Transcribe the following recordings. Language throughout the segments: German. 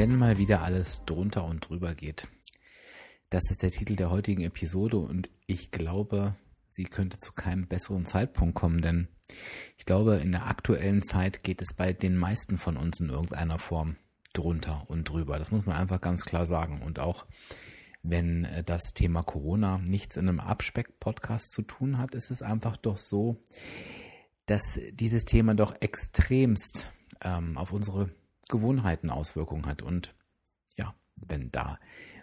Wenn mal wieder alles drunter und drüber geht. Das ist der Titel der heutigen Episode und ich glaube, sie könnte zu keinem besseren Zeitpunkt kommen, denn ich glaube, in der aktuellen Zeit geht es bei den meisten von uns in irgendeiner Form drunter und drüber. Das muss man einfach ganz klar sagen. Und auch wenn äh, das Thema Corona nichts in einem Abspeck-Podcast zu tun hat, ist es einfach doch so, dass dieses Thema doch extremst ähm, auf unsere Gewohnheiten Auswirkungen hat. Und ja, wenn da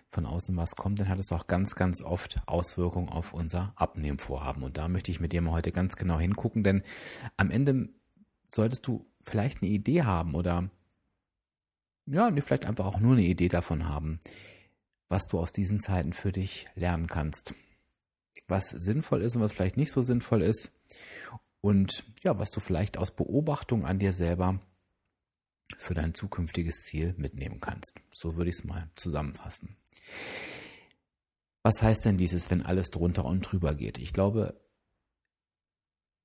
von außen was kommt, dann hat es auch ganz, ganz oft Auswirkungen auf unser Abnehmvorhaben. Und da möchte ich mit dir mal heute ganz genau hingucken, denn am Ende solltest du vielleicht eine Idee haben oder ja, vielleicht einfach auch nur eine Idee davon haben, was du aus diesen Zeiten für dich lernen kannst. Was sinnvoll ist und was vielleicht nicht so sinnvoll ist. Und ja, was du vielleicht aus Beobachtung an dir selber für dein zukünftiges Ziel mitnehmen kannst. So würde ich es mal zusammenfassen. Was heißt denn dieses, wenn alles drunter und drüber geht? Ich glaube,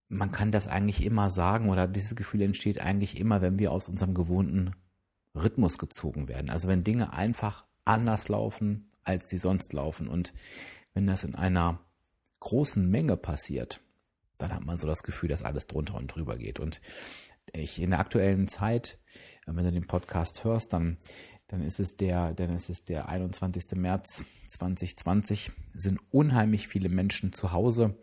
man kann das eigentlich immer sagen oder dieses Gefühl entsteht eigentlich immer, wenn wir aus unserem gewohnten Rhythmus gezogen werden. Also wenn Dinge einfach anders laufen, als sie sonst laufen. Und wenn das in einer großen Menge passiert, dann hat man so das Gefühl, dass alles drunter und drüber geht. Und ich in der aktuellen Zeit, wenn du den Podcast hörst, dann, dann ist es der, dann ist es der 21. März 2020, sind unheimlich viele Menschen zu Hause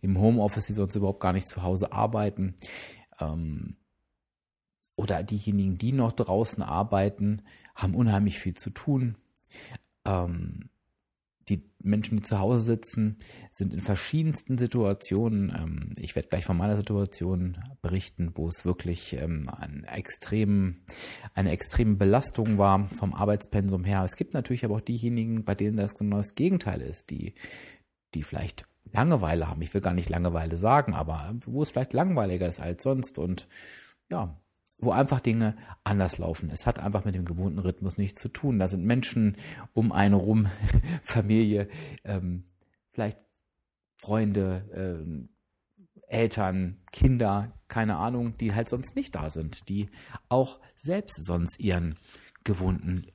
im Homeoffice, die sonst überhaupt gar nicht zu Hause arbeiten. Ähm, oder diejenigen, die noch draußen arbeiten, haben unheimlich viel zu tun. Ähm, Menschen, die zu Hause sitzen, sind in verschiedensten Situationen. Ähm, ich werde gleich von meiner Situation berichten, wo es wirklich ähm, eine, extrem, eine extreme Belastung war vom Arbeitspensum her. Es gibt natürlich aber auch diejenigen, bei denen das genau das Gegenteil ist, die, die vielleicht Langeweile haben. Ich will gar nicht Langeweile sagen, aber wo es vielleicht langweiliger ist als sonst und ja, wo einfach Dinge anders laufen. Es hat einfach mit dem gewohnten Rhythmus nichts zu tun. Da sind Menschen um einen rum, Familie, ähm, vielleicht Freunde, ähm, Eltern, Kinder, keine Ahnung, die halt sonst nicht da sind, die auch selbst sonst ihren gewohnten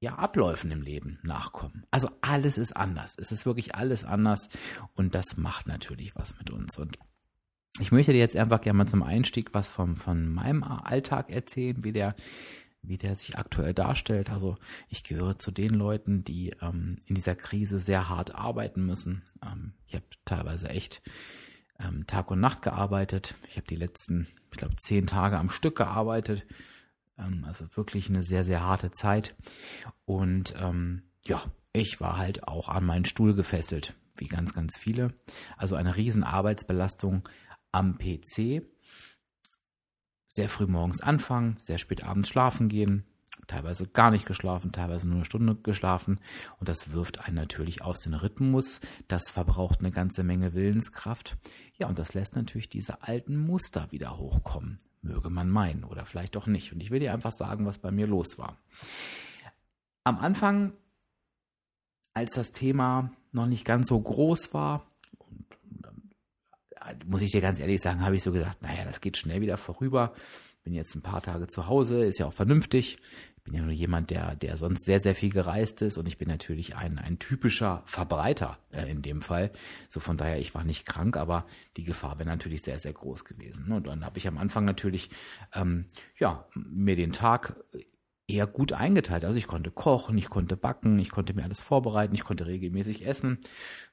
ja, Abläufen im Leben nachkommen. Also alles ist anders. Es ist wirklich alles anders und das macht natürlich was mit uns. Und ich möchte dir jetzt einfach gerne mal zum Einstieg was vom, von meinem Alltag erzählen, wie der, wie der sich aktuell darstellt. Also ich gehöre zu den Leuten, die ähm, in dieser Krise sehr hart arbeiten müssen. Ähm, ich habe teilweise echt ähm, Tag und Nacht gearbeitet. Ich habe die letzten, ich glaube, zehn Tage am Stück gearbeitet. Ähm, also wirklich eine sehr, sehr harte Zeit. Und ähm, ja, ich war halt auch an meinen Stuhl gefesselt, wie ganz, ganz viele. Also eine riesen Arbeitsbelastung am PC, sehr früh morgens anfangen, sehr spät abends schlafen gehen, teilweise gar nicht geschlafen, teilweise nur eine Stunde geschlafen. Und das wirft einen natürlich aus den Rhythmus. Das verbraucht eine ganze Menge Willenskraft. Ja, und das lässt natürlich diese alten Muster wieder hochkommen. Möge man meinen oder vielleicht auch nicht. Und ich will dir einfach sagen, was bei mir los war. Am Anfang, als das Thema noch nicht ganz so groß war, muss ich dir ganz ehrlich sagen, habe ich so gedacht, naja, das geht schnell wieder vorüber. Bin jetzt ein paar Tage zu Hause, ist ja auch vernünftig. Ich bin ja nur jemand, der, der sonst sehr, sehr viel gereist ist und ich bin natürlich ein, ein typischer Verbreiter äh, in dem Fall. So von daher, ich war nicht krank, aber die Gefahr wäre natürlich sehr, sehr groß gewesen. Und dann habe ich am Anfang natürlich, ähm, ja, mir den Tag eher gut eingeteilt. Also ich konnte kochen, ich konnte backen, ich konnte mir alles vorbereiten, ich konnte regelmäßig essen.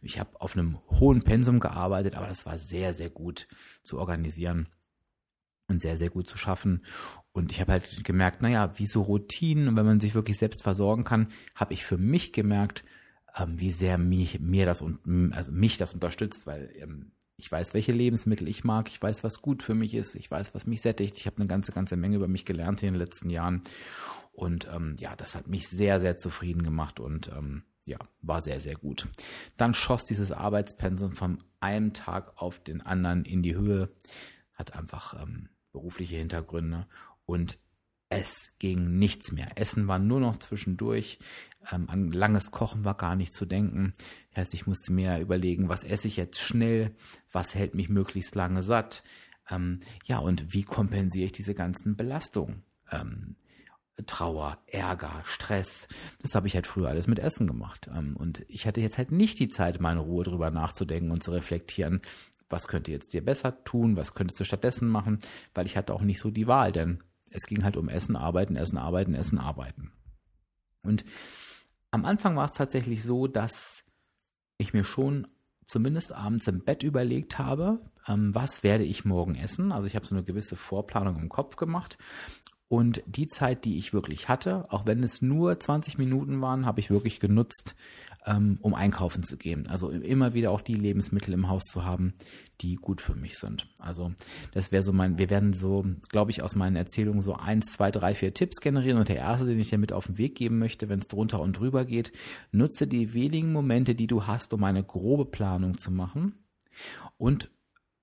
Ich habe auf einem hohen Pensum gearbeitet, aber das war sehr, sehr gut zu organisieren und sehr, sehr gut zu schaffen. Und ich habe halt gemerkt, naja, wie so Routinen, wenn man sich wirklich selbst versorgen kann, habe ich für mich gemerkt, ähm, wie sehr mich, mir das und also mich das unterstützt, weil ähm, ich weiß, welche Lebensmittel ich mag, ich weiß, was gut für mich ist, ich weiß, was mich sättigt. Ich habe eine ganze, ganze Menge über mich gelernt in den letzten Jahren. Und ähm, ja, das hat mich sehr, sehr zufrieden gemacht und ähm, ja, war sehr, sehr gut. Dann schoss dieses Arbeitspensum von einem Tag auf den anderen in die Höhe, hat einfach ähm, berufliche Hintergründe. Und es ging nichts mehr. Essen war nur noch zwischendurch. Ähm, an langes Kochen war gar nicht zu denken. Das heißt, ich musste mir überlegen, was esse ich jetzt schnell, was hält mich möglichst lange satt. Ähm, ja, und wie kompensiere ich diese ganzen Belastungen? Ähm, Trauer, Ärger, Stress. Das habe ich halt früher alles mit Essen gemacht. Ähm, und ich hatte jetzt halt nicht die Zeit, in Ruhe drüber nachzudenken und zu reflektieren, was könnte jetzt dir besser tun, was könntest du stattdessen machen, weil ich hatte auch nicht so die Wahl, denn es ging halt um Essen, Arbeiten, Essen, Arbeiten, Essen, Arbeiten. Und am Anfang war es tatsächlich so, dass ich mir schon zumindest abends im Bett überlegt habe, ähm, was werde ich morgen essen. Also ich habe so eine gewisse Vorplanung im Kopf gemacht. Und die Zeit, die ich wirklich hatte, auch wenn es nur 20 Minuten waren, habe ich wirklich genutzt, ähm, um einkaufen zu gehen. Also immer wieder auch die Lebensmittel im Haus zu haben, die gut für mich sind. Also das wäre so mein, wir werden so, glaube ich, aus meinen Erzählungen so eins, zwei, drei, vier Tipps generieren. Und der erste, den ich dir mit auf den Weg geben möchte, wenn es drunter und drüber geht, nutze die wenigen Momente, die du hast, um eine grobe Planung zu machen und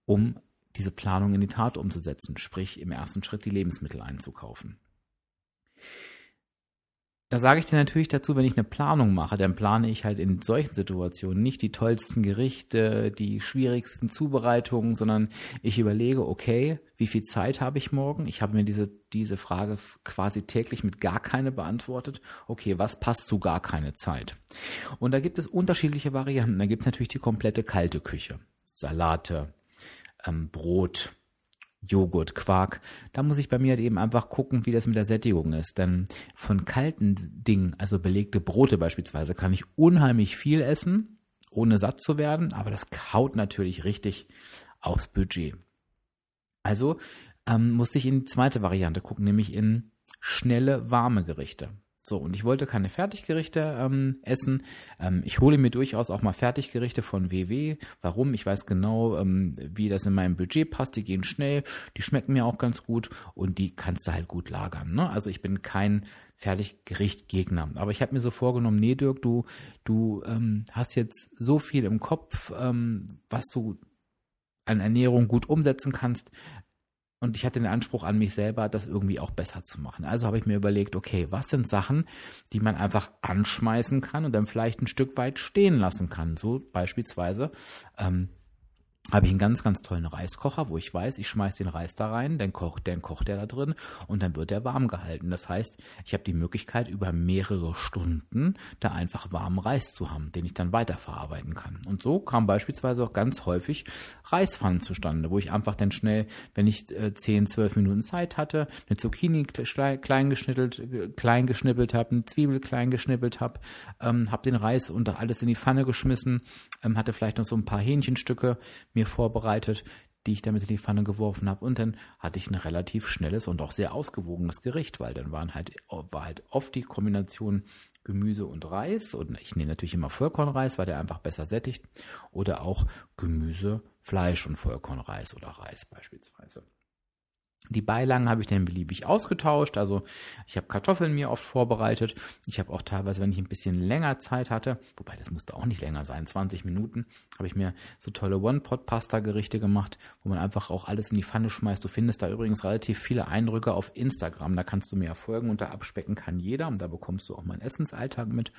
um diese Planung in die Tat umzusetzen, sprich im ersten Schritt die Lebensmittel einzukaufen. Da sage ich dir natürlich dazu, wenn ich eine Planung mache, dann plane ich halt in solchen Situationen nicht die tollsten Gerichte, die schwierigsten Zubereitungen, sondern ich überlege, okay, wie viel Zeit habe ich morgen? Ich habe mir diese, diese Frage quasi täglich mit gar keine beantwortet. Okay, was passt zu gar keine Zeit? Und da gibt es unterschiedliche Varianten. Da gibt es natürlich die komplette kalte Küche. Salate, ähm, Brot, Joghurt, Quark. Da muss ich bei mir halt eben einfach gucken, wie das mit der Sättigung ist. Denn von kalten Dingen, also belegte Brote beispielsweise, kann ich unheimlich viel essen, ohne satt zu werden, aber das kaut natürlich richtig aufs Budget. Also ähm, musste ich in die zweite Variante gucken, nämlich in schnelle, warme Gerichte. So, und ich wollte keine Fertiggerichte ähm, essen. Ähm, ich hole mir durchaus auch mal Fertiggerichte von WW. Warum? Ich weiß genau, ähm, wie das in meinem Budget passt. Die gehen schnell, die schmecken mir auch ganz gut und die kannst du halt gut lagern. Ne? Also ich bin kein Fertiggericht-Gegner. Aber ich habe mir so vorgenommen, nee, Dirk, du, du ähm, hast jetzt so viel im Kopf, ähm, was du an Ernährung gut umsetzen kannst. Und ich hatte den Anspruch an mich selber, das irgendwie auch besser zu machen. Also habe ich mir überlegt, okay, was sind Sachen, die man einfach anschmeißen kann und dann vielleicht ein Stück weit stehen lassen kann. So beispielsweise ähm, habe ich einen ganz, ganz tollen Reiskocher, wo ich weiß, ich schmeiße den Reis da rein, dann kocht, dann kocht er da drin und dann wird er warm gehalten. Das heißt, ich habe die Möglichkeit, über mehrere Stunden da einfach warmen Reis zu haben, den ich dann weiterverarbeiten kann. Und so kam beispielsweise auch ganz häufig Reispfannen zustande, wo ich einfach dann schnell, wenn ich äh, 10, 12 Minuten Zeit hatte, eine Zucchini klein geschnippelt, äh, klein geschnippelt habe, eine Zwiebel klein geschnippelt habe, ähm, habe den Reis und alles in die Pfanne geschmissen, ähm, hatte vielleicht noch so ein paar Hähnchenstücke mir vorbereitet, die ich damit in die Pfanne geworfen habe. Und dann hatte ich ein relativ schnelles und auch sehr ausgewogenes Gericht, weil dann waren halt, war halt oft die Kombination Gemüse und Reis. Und ich nehme natürlich immer Vollkornreis, weil der einfach besser sättigt. Oder auch Gemüse, Fleisch und Vollkornreis oder Reis beispielsweise. Die Beilagen habe ich dann beliebig ausgetauscht. Also ich habe Kartoffeln mir oft vorbereitet. Ich habe auch teilweise, wenn ich ein bisschen länger Zeit hatte, wobei das musste auch nicht länger sein, 20 Minuten, habe ich mir so tolle One-Pot-Pasta-Gerichte gemacht, wo man einfach auch alles in die Pfanne schmeißt. Du findest da übrigens relativ viele Eindrücke auf Instagram. Da kannst du mir erfolgen und da abspecken kann jeder. Und da bekommst du auch meinen Essensalltag mit.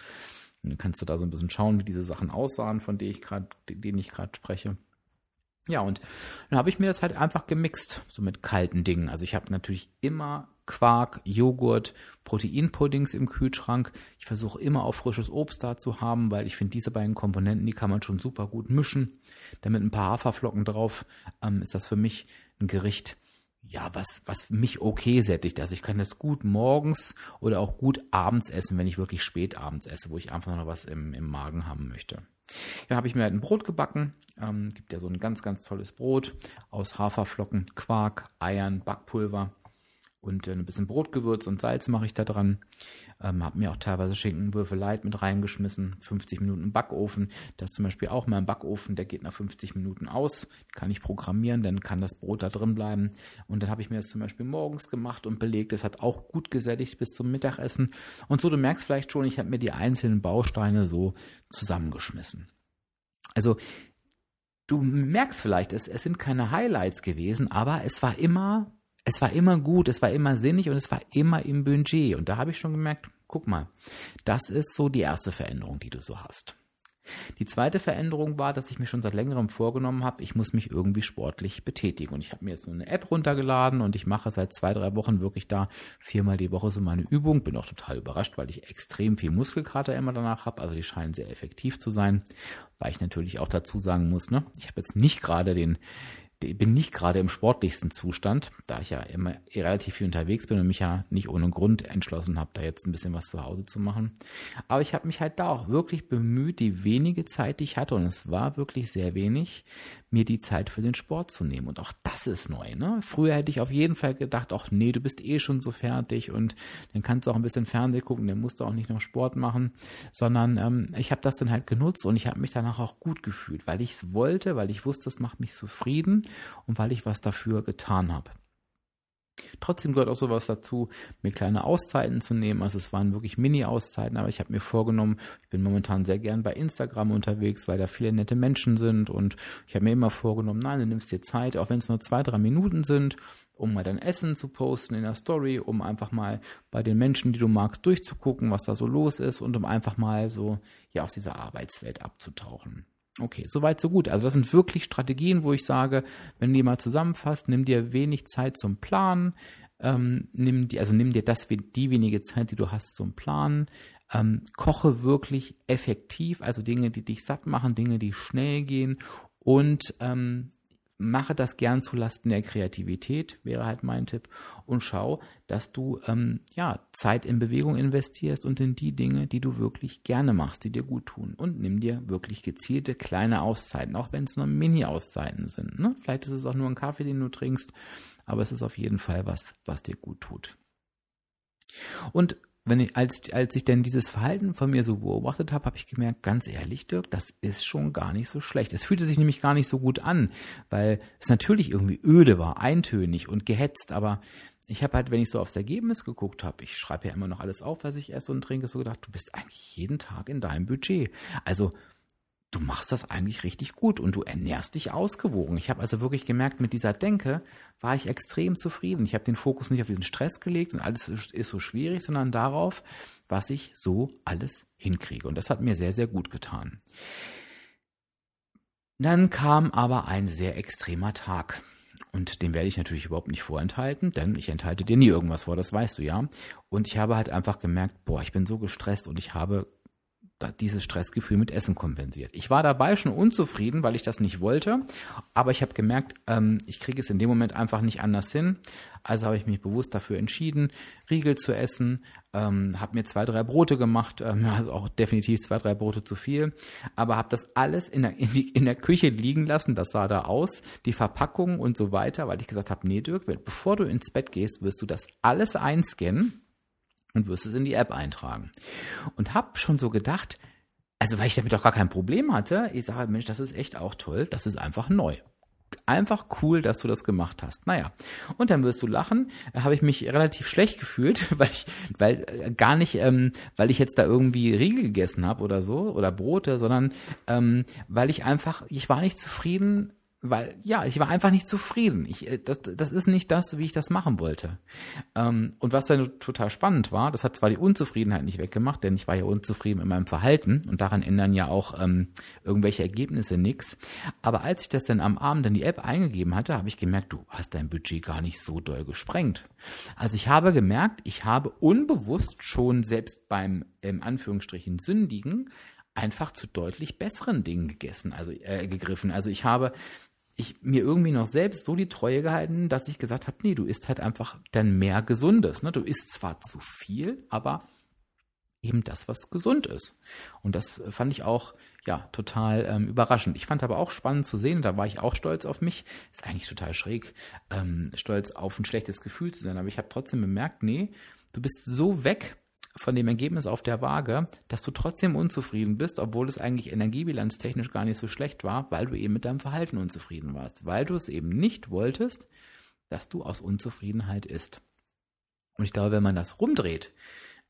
Und dann kannst du da so ein bisschen schauen, wie diese Sachen aussahen, von denen ich gerade spreche. Ja, und dann habe ich mir das halt einfach gemixt, so mit kalten Dingen. Also ich habe natürlich immer Quark, Joghurt, Proteinpuddings im Kühlschrank. Ich versuche immer auch frisches Obst da zu haben, weil ich finde, diese beiden Komponenten, die kann man schon super gut mischen. Damit ein paar Haferflocken drauf ähm, ist das für mich ein Gericht, ja, was, was mich okay sättigt. Also ich kann das gut morgens oder auch gut abends essen, wenn ich wirklich spät abends esse, wo ich einfach noch was im, im Magen haben möchte. Dann habe ich mir halt ein Brot gebacken. Ähm, gibt ja so ein ganz, ganz tolles Brot aus Haferflocken, Quark, Eiern, Backpulver und äh, ein bisschen Brotgewürz und Salz mache ich da dran. Ähm, habe mir auch teilweise Schinkenwürfel light mit reingeschmissen. 50 Minuten Backofen. Das ist zum Beispiel auch im Backofen, der geht nach 50 Minuten aus. Kann ich programmieren, dann kann das Brot da drin bleiben. Und dann habe ich mir das zum Beispiel morgens gemacht und belegt. Das hat auch gut gesättigt bis zum Mittagessen. Und so, du merkst vielleicht schon, ich habe mir die einzelnen Bausteine so zusammengeschmissen. Also du merkst vielleicht, es, es sind keine Highlights gewesen, aber es war immer es war immer gut, es war immer sinnig und es war immer im Budget. Und da habe ich schon gemerkt, guck mal, das ist so die erste Veränderung, die du so hast. Die zweite Veränderung war, dass ich mir schon seit längerem vorgenommen habe, ich muss mich irgendwie sportlich betätigen. Und ich habe mir jetzt so eine App runtergeladen und ich mache seit zwei, drei Wochen wirklich da viermal die Woche so meine Übung. Bin auch total überrascht, weil ich extrem viel Muskelkater immer danach habe. Also die scheinen sehr effektiv zu sein. Weil ich natürlich auch dazu sagen muss, ne, ich habe jetzt nicht gerade den bin nicht gerade im sportlichsten Zustand, da ich ja immer relativ viel unterwegs bin und mich ja nicht ohne Grund entschlossen habe, da jetzt ein bisschen was zu Hause zu machen. Aber ich habe mich halt da auch wirklich bemüht, die wenige Zeit, die ich hatte, und es war wirklich sehr wenig, mir die Zeit für den Sport zu nehmen. Und auch das ist neu. Ne? Früher hätte ich auf jeden Fall gedacht, ach nee, du bist eh schon so fertig und dann kannst du auch ein bisschen Fernsehen gucken, dann musst du auch nicht noch Sport machen, sondern ähm, ich habe das dann halt genutzt und ich habe mich danach auch gut gefühlt, weil ich es wollte, weil ich wusste, es macht mich zufrieden und weil ich was dafür getan habe. Trotzdem gehört auch sowas dazu, mir kleine Auszeiten zu nehmen. Also es waren wirklich Mini-Auszeiten, aber ich habe mir vorgenommen, ich bin momentan sehr gern bei Instagram unterwegs, weil da viele nette Menschen sind und ich habe mir immer vorgenommen, nein, du nimmst dir Zeit, auch wenn es nur zwei, drei Minuten sind, um mal dein Essen zu posten in der Story, um einfach mal bei den Menschen, die du magst, durchzugucken, was da so los ist und um einfach mal so ja aus dieser Arbeitswelt abzutauchen. Okay, soweit, so gut. Also das sind wirklich Strategien, wo ich sage, wenn du die mal zusammenfasst, nimm dir wenig Zeit zum Planen, ähm, nimm dir, also nimm dir das, die wenige Zeit, die du hast zum Planen, ähm, koche wirklich effektiv, also Dinge, die dich satt machen, Dinge, die schnell gehen und ähm, mache das gern zulasten der Kreativität, wäre halt mein Tipp. Und schau, dass du ähm, ja, Zeit in Bewegung investierst und in die Dinge, die du wirklich gerne machst, die dir gut tun. Und nimm dir wirklich gezielte kleine Auszeiten, auch wenn es nur Mini-Auszeiten sind. Ne? Vielleicht ist es auch nur ein Kaffee, den du trinkst, aber es ist auf jeden Fall was, was dir gut tut. Und wenn ich, als, als ich denn dieses Verhalten von mir so beobachtet habe, habe ich gemerkt, ganz ehrlich, Dirk, das ist schon gar nicht so schlecht. Es fühlte sich nämlich gar nicht so gut an, weil es natürlich irgendwie öde war, eintönig und gehetzt, aber ich habe halt, wenn ich so aufs Ergebnis geguckt habe, ich schreibe ja immer noch alles auf, was ich esse und trinke, so gedacht, du bist eigentlich jeden Tag in deinem Budget. Also du machst das eigentlich richtig gut und du ernährst dich ausgewogen. Ich habe also wirklich gemerkt, mit dieser Denke war ich extrem zufrieden. Ich habe den Fokus nicht auf diesen Stress gelegt und alles ist so schwierig, sondern darauf, was ich so alles hinkriege. Und das hat mir sehr, sehr gut getan. Dann kam aber ein sehr extremer Tag. Und den werde ich natürlich überhaupt nicht vorenthalten, denn ich enthalte dir nie irgendwas vor, das weißt du ja. Und ich habe halt einfach gemerkt, boah, ich bin so gestresst und ich habe dieses Stressgefühl mit Essen kompensiert. Ich war dabei schon unzufrieden, weil ich das nicht wollte, aber ich habe gemerkt, ähm, ich kriege es in dem Moment einfach nicht anders hin. Also habe ich mich bewusst dafür entschieden, Riegel zu essen, ähm, habe mir zwei, drei Brote gemacht, ähm, also auch definitiv zwei, drei Brote zu viel, aber habe das alles in der, in, die, in der Küche liegen lassen, das sah da aus, die Verpackung und so weiter, weil ich gesagt habe, nee Dirk, bevor du ins Bett gehst, wirst du das alles einscannen und wirst es in die App eintragen. Und habe schon so gedacht, also weil ich damit auch gar kein Problem hatte, ich sage, Mensch, das ist echt auch toll, das ist einfach neu. Einfach cool, dass du das gemacht hast. Naja, und dann wirst du lachen. Habe ich mich relativ schlecht gefühlt, weil ich, weil äh, gar nicht, ähm, weil ich jetzt da irgendwie Riegel gegessen habe oder so oder Brote, sondern ähm, weil ich einfach, ich war nicht zufrieden weil ja, ich war einfach nicht zufrieden. Ich, äh, das, das ist nicht das, wie ich das machen wollte. Ähm, und was dann total spannend war, das hat zwar die Unzufriedenheit nicht weggemacht, denn ich war ja unzufrieden in meinem Verhalten und daran ändern ja auch ähm, irgendwelche Ergebnisse nichts. Aber als ich das dann am Abend in die App eingegeben hatte, habe ich gemerkt, du hast dein Budget gar nicht so doll gesprengt. Also ich habe gemerkt, ich habe unbewusst schon selbst beim im Anführungsstrichen sündigen einfach zu deutlich besseren Dingen gegessen, also äh, gegriffen. Also ich habe ich mir irgendwie noch selbst so die Treue gehalten, dass ich gesagt habe, nee, du isst halt einfach dann mehr Gesundes. Ne? Du isst zwar zu viel, aber eben das, was gesund ist. Und das fand ich auch ja total ähm, überraschend. Ich fand aber auch spannend zu sehen, da war ich auch stolz auf mich. Ist eigentlich total schräg, ähm, stolz auf ein schlechtes Gefühl zu sein. Aber ich habe trotzdem bemerkt, nee, du bist so weg von dem Ergebnis auf der Waage, dass du trotzdem unzufrieden bist, obwohl es eigentlich energiebilanztechnisch gar nicht so schlecht war, weil du eben mit deinem Verhalten unzufrieden warst, weil du es eben nicht wolltest, dass du aus Unzufriedenheit isst. Und ich glaube, wenn man das rumdreht,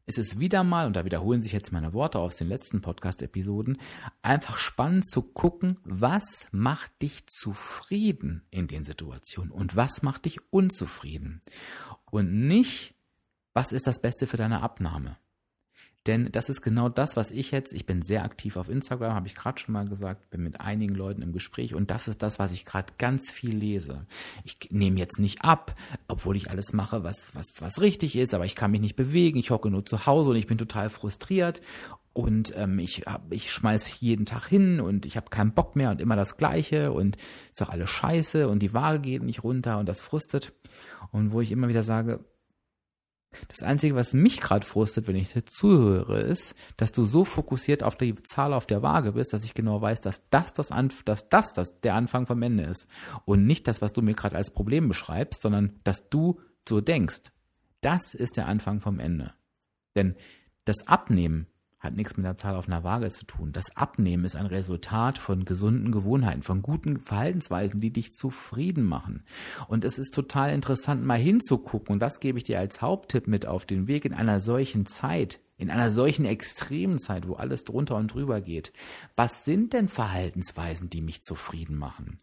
ist es wieder mal, und da wiederholen sich jetzt meine Worte aus den letzten Podcast-Episoden, einfach spannend zu gucken, was macht dich zufrieden in den Situationen und was macht dich unzufrieden. Und nicht, was ist das Beste für deine Abnahme. Denn das ist genau das, was ich jetzt, ich bin sehr aktiv auf Instagram, habe ich gerade schon mal gesagt, bin mit einigen Leuten im Gespräch und das ist das, was ich gerade ganz viel lese. Ich nehme jetzt nicht ab, obwohl ich alles mache, was, was, was richtig ist, aber ich kann mich nicht bewegen, ich hocke nur zu Hause und ich bin total frustriert und ähm, ich, hab, ich schmeiß jeden Tag hin und ich habe keinen Bock mehr und immer das Gleiche und ist auch alles scheiße und die Waage geht nicht runter und das frustet. Und wo ich immer wieder sage, das Einzige, was mich gerade frustet, wenn ich dir zuhöre, ist, dass du so fokussiert auf die Zahl auf der Waage bist, dass ich genau weiß, dass das, das, Anf dass das, das der Anfang vom Ende ist. Und nicht das, was du mir gerade als Problem beschreibst, sondern dass du so denkst. Das ist der Anfang vom Ende. Denn das Abnehmen hat nichts mit der Zahl auf einer Waage zu tun. Das Abnehmen ist ein Resultat von gesunden Gewohnheiten, von guten Verhaltensweisen, die dich zufrieden machen. Und es ist total interessant, mal hinzugucken, und das gebe ich dir als Haupttipp mit auf den Weg in einer solchen Zeit, in einer solchen extremen Zeit, wo alles drunter und drüber geht. Was sind denn Verhaltensweisen, die mich zufrieden machen?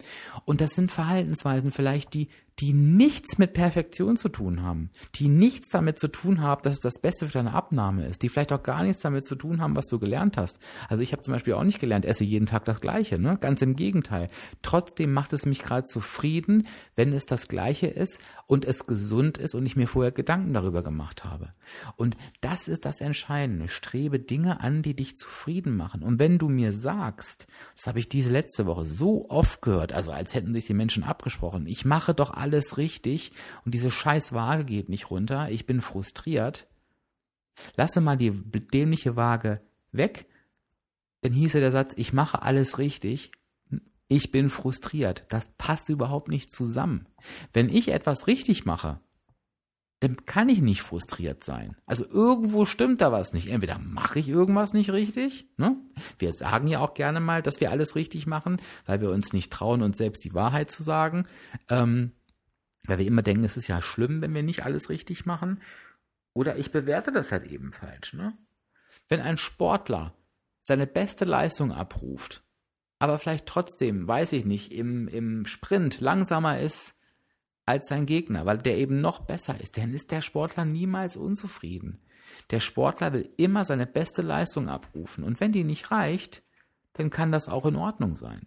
Und das sind Verhaltensweisen vielleicht, die die nichts mit Perfektion zu tun haben, die nichts damit zu tun haben, dass es das Beste für deine Abnahme ist, die vielleicht auch gar nichts damit zu tun haben, was du gelernt hast. Also ich habe zum Beispiel auch nicht gelernt, esse jeden Tag das Gleiche, ne? Ganz im Gegenteil. Trotzdem macht es mich gerade zufrieden, wenn es das Gleiche ist und es gesund ist und ich mir vorher Gedanken darüber gemacht habe. Und das ist das Entscheidende. Strebe Dinge an, die dich zufrieden machen. Und wenn du mir sagst, das habe ich diese letzte Woche so oft gehört, also als hätten sich die Menschen abgesprochen, ich mache doch alles alles richtig und diese scheiß Waage geht nicht runter, ich bin frustriert. Lasse mal die dämliche Waage weg, dann hieße der Satz, ich mache alles richtig, ich bin frustriert. Das passt überhaupt nicht zusammen. Wenn ich etwas richtig mache, dann kann ich nicht frustriert sein. Also irgendwo stimmt da was nicht. Entweder mache ich irgendwas nicht richtig. Ne? Wir sagen ja auch gerne mal, dass wir alles richtig machen, weil wir uns nicht trauen, uns selbst die Wahrheit zu sagen. Ähm, weil wir immer denken, es ist ja schlimm, wenn wir nicht alles richtig machen. Oder ich bewerte das halt eben falsch. Ne? Wenn ein Sportler seine beste Leistung abruft, aber vielleicht trotzdem, weiß ich nicht, im, im Sprint langsamer ist als sein Gegner, weil der eben noch besser ist, dann ist der Sportler niemals unzufrieden. Der Sportler will immer seine beste Leistung abrufen. Und wenn die nicht reicht, dann kann das auch in Ordnung sein.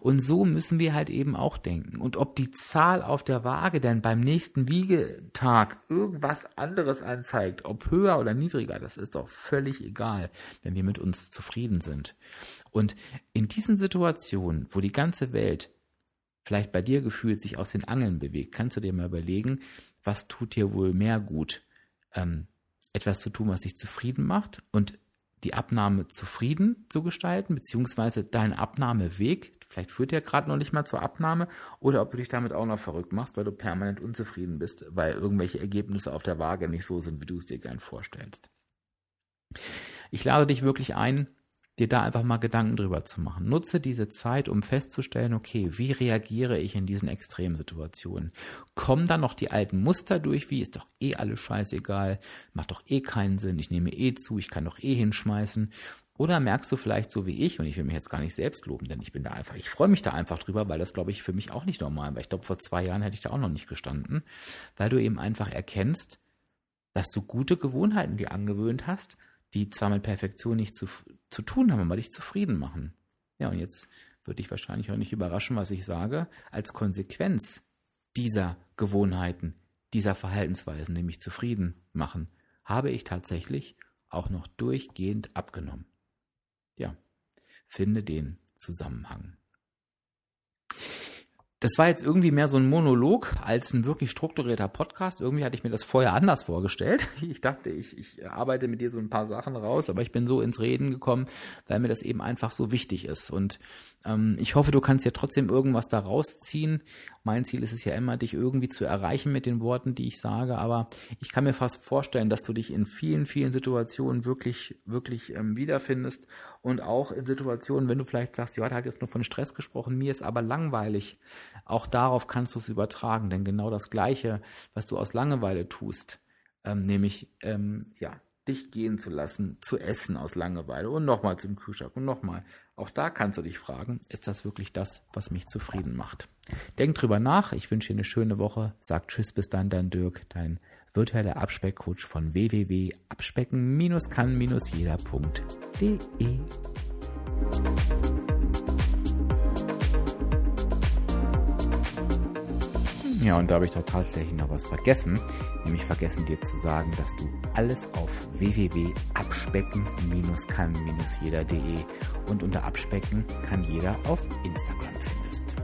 Und so müssen wir halt eben auch denken. Und ob die Zahl auf der Waage denn beim nächsten Wiegetag irgendwas anderes anzeigt, ob höher oder niedriger, das ist doch völlig egal, wenn wir mit uns zufrieden sind. Und in diesen Situationen, wo die ganze Welt vielleicht bei dir gefühlt sich aus den Angeln bewegt, kannst du dir mal überlegen, was tut dir wohl mehr gut? Ähm, etwas zu tun, was dich zufrieden macht und die Abnahme zufrieden zu gestalten, beziehungsweise dein Abnahmeweg Vielleicht führt der gerade noch nicht mal zur Abnahme oder ob du dich damit auch noch verrückt machst, weil du permanent unzufrieden bist, weil irgendwelche Ergebnisse auf der Waage nicht so sind, wie du es dir gern vorstellst. Ich lade dich wirklich ein, dir da einfach mal Gedanken drüber zu machen. Nutze diese Zeit, um festzustellen, okay, wie reagiere ich in diesen extremen Situationen? Kommen da noch die alten Muster durch, wie ist doch eh alles scheißegal, macht doch eh keinen Sinn, ich nehme eh zu, ich kann doch eh hinschmeißen. Oder merkst du vielleicht so wie ich, und ich will mich jetzt gar nicht selbst loben, denn ich bin da einfach, ich freue mich da einfach drüber, weil das, glaube ich, für mich auch nicht normal war. Ich glaube, vor zwei Jahren hätte ich da auch noch nicht gestanden, weil du eben einfach erkennst, dass du gute Gewohnheiten dir angewöhnt hast, die zwar mit Perfektion nicht zu, zu tun haben, aber dich zufrieden machen. Ja, und jetzt würde ich wahrscheinlich auch nicht überraschen, was ich sage, als Konsequenz dieser Gewohnheiten, dieser Verhaltensweisen, nämlich zufrieden machen, habe ich tatsächlich auch noch durchgehend abgenommen. Ja, finde den Zusammenhang. Das war jetzt irgendwie mehr so ein Monolog als ein wirklich strukturierter Podcast. Irgendwie hatte ich mir das vorher anders vorgestellt. Ich dachte, ich, ich arbeite mit dir so ein paar Sachen raus, aber ich bin so ins Reden gekommen, weil mir das eben einfach so wichtig ist. Und ähm, ich hoffe, du kannst ja trotzdem irgendwas da rausziehen. Mein Ziel ist es ja immer, dich irgendwie zu erreichen mit den Worten, die ich sage. Aber ich kann mir fast vorstellen, dass du dich in vielen, vielen Situationen wirklich, wirklich ähm, wiederfindest. Und auch in Situationen, wenn du vielleicht sagst, ja, hat jetzt nur von Stress gesprochen, mir ist aber langweilig. Auch darauf kannst du es übertragen. Denn genau das Gleiche, was du aus Langeweile tust, ähm, nämlich, ähm, ja, dich gehen zu lassen, zu essen aus Langeweile und nochmal zum Kühlschrank und nochmal. Auch da kannst du dich fragen, ist das wirklich das, was mich zufrieden macht? Denk drüber nach. Ich wünsche dir eine schöne Woche. Sag Tschüss, bis dann, dein Dirk, dein virtueller Abspeckcoach von www.abspecken-kann-jeder.de. Ja, und da habe ich doch tatsächlich noch was vergessen, nämlich vergessen dir zu sagen, dass du alles auf www.abspecken-kann-jeder.de und unter Abspecken kann jeder auf Instagram findest.